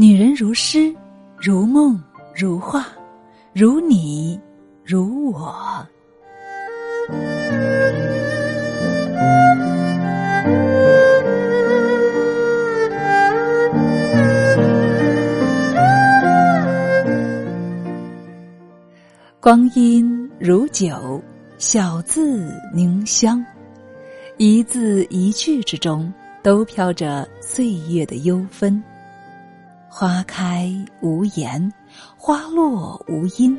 女人如诗，如梦，如画，如你，如我。光阴如酒，小字凝香，一字一句之中都飘着岁月的幽芬。花开无言，花落无音，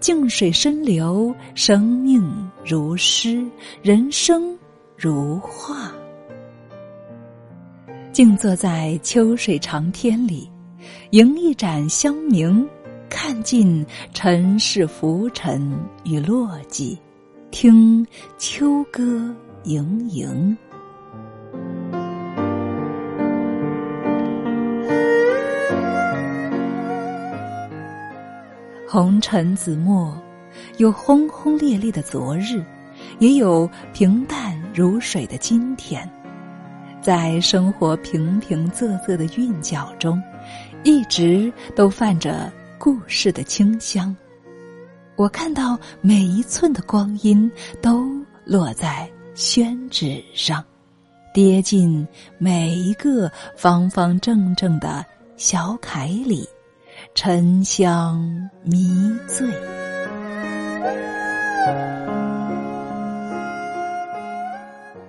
静水深流，生命如诗，人生如画。静坐在秋水长天里，迎一盏香茗。看尽尘世浮沉与落寂，听秋歌盈盈。红尘紫陌，有轰轰烈烈的昨日，也有平淡如水的今天。在生活平平仄仄的韵脚中，一直都泛着。故事的清香，我看到每一寸的光阴都落在宣纸上，跌进每一个方方正正的小楷里，沉香迷醉。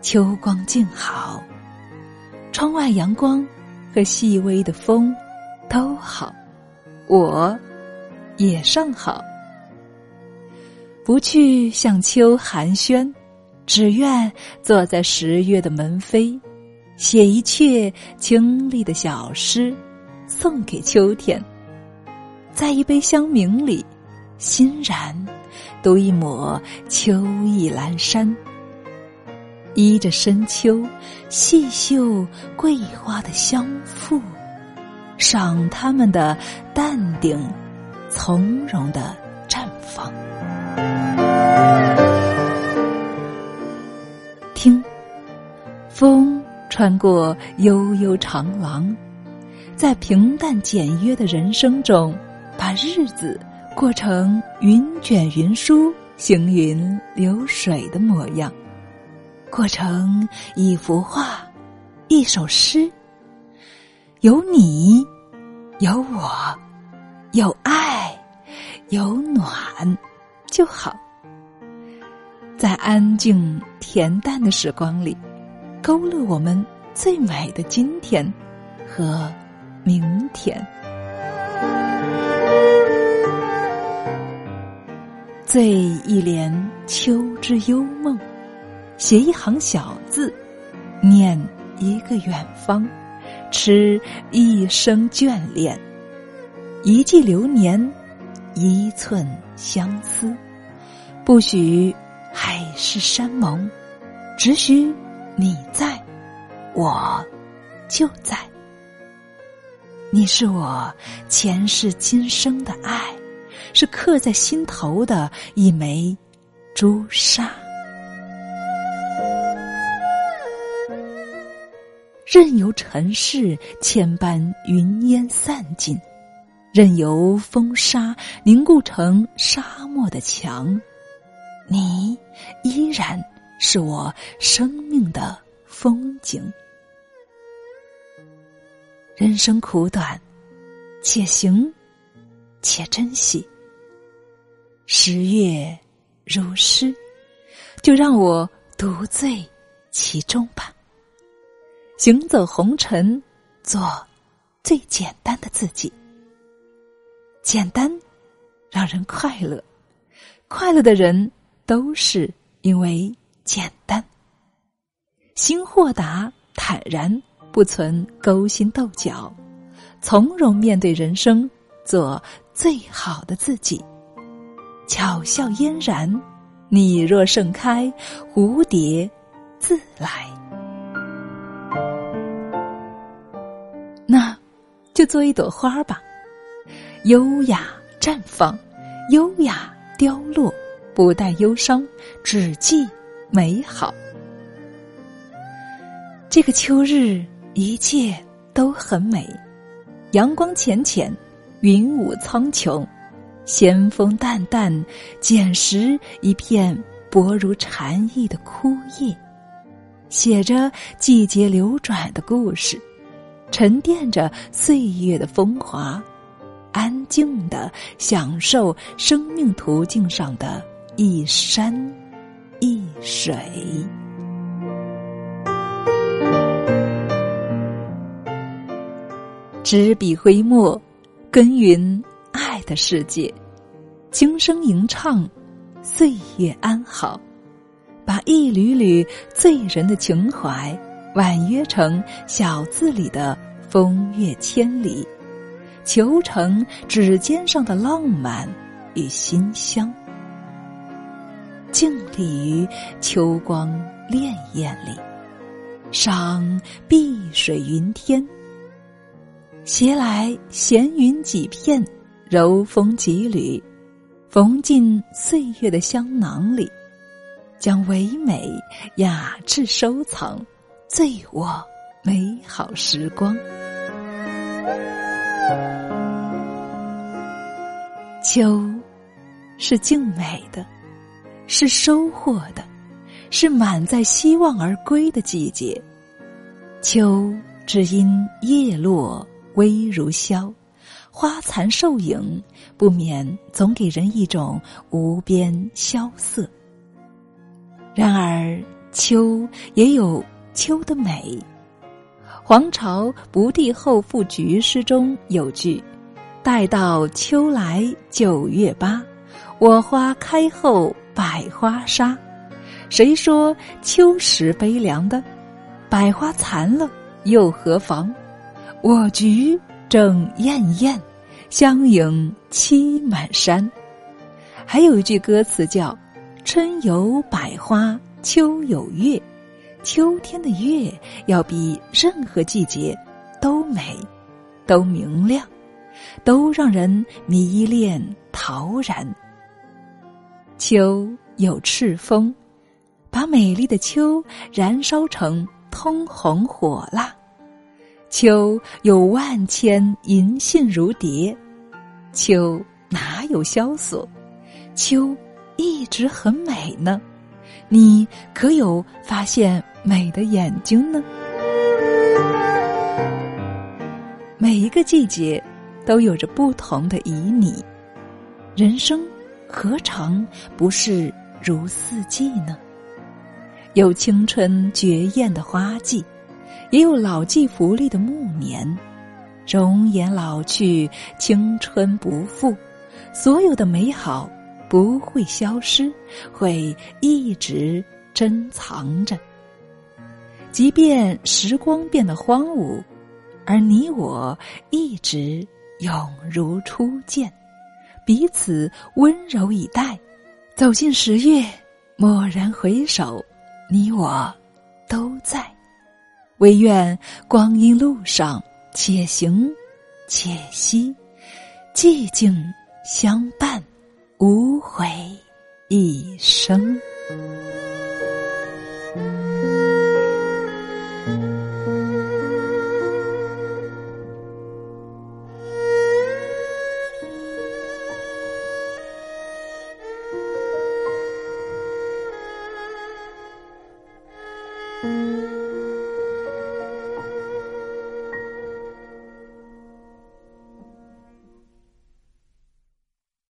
秋光静好，窗外阳光和细微的风都好。我，也尚好。不去向秋寒暄，只愿坐在十月的门扉，写一阙清丽的小诗，送给秋天。在一杯香茗里，欣然读一抹秋意阑珊，依着深秋，细嗅桂花的香馥。赏他们的淡定、从容的绽放。听，风穿过悠悠长廊，在平淡简约的人生中，把日子过成云卷云舒、行云流水的模样，过成一幅画、一首诗。有你。有我，有爱，有暖，就好。在安静恬淡的时光里，勾勒我们最美的今天和明天。醉一帘秋之幽梦，写一行小字，念一个远方。持一生眷恋，一季流年，一寸相思。不许海誓山盟，只许你在，我就在。你是我前世今生的爱，是刻在心头的一枚朱砂。任由尘世千般云烟散尽，任由风沙凝固成沙漠的墙，你依然是我生命的风景。人生苦短，且行且珍惜。十月如诗，就让我独醉其中吧。行走红尘，做最简单的自己。简单，让人快乐。快乐的人都是因为简单。心豁达、坦然，不存勾心斗角，从容面对人生，做最好的自己。巧笑嫣然，你若盛开，蝴蝶自来。那就做一朵花吧，优雅绽放，优雅凋落，不带忧伤，只记美好。这个秋日，一切都很美，阳光浅浅，云雾苍穹，咸风淡淡，捡拾一片薄如蝉翼的枯叶，写着季节流转的故事，沉淀着岁月的风华，安静的享受生命途径上的一山一水。执笔挥墨，耕耘爱的世界，轻声吟唱，岁月安好，把一缕缕醉人的情怀婉约成小字里的风月千里，求成指尖上的浪漫与馨香，静立于秋光潋滟里，赏碧水云天。携来闲云几片，柔风几缕，缝进岁月的香囊里，将唯美雅致收藏，醉我美好时光。秋，是静美的，是收获的，是满载希望而归的季节。秋，只因叶落。微如萧，花残瘦影，不免总给人一种无边萧瑟。然而，秋也有秋的美。黄巢《不第后赋菊》诗中有句：“待到秋来九月八，我花开后百花杀。”谁说秋时悲凉的？百花残了又何妨？我菊正艳艳，相迎栖满山。还有一句歌词叫“春有百花，秋有月”，秋天的月要比任何季节都美，都明亮，都让人迷恋陶然。秋有赤峰，把美丽的秋燃烧成通红火辣。秋有万千银杏如蝶，秋哪有萧索？秋一直很美呢。你可有发现美的眼睛呢？每一个季节都有着不同的旖旎，人生何尝不是如四季呢？有青春绝艳的花季。也有老骥伏枥的暮年，容颜老去，青春不复，所有的美好不会消失，会一直珍藏着。即便时光变得荒芜，而你我一直永如初见，彼此温柔以待。走进十月，蓦然回首，你我都在。唯愿光阴路上，且行且惜，寂静相伴，无悔一生。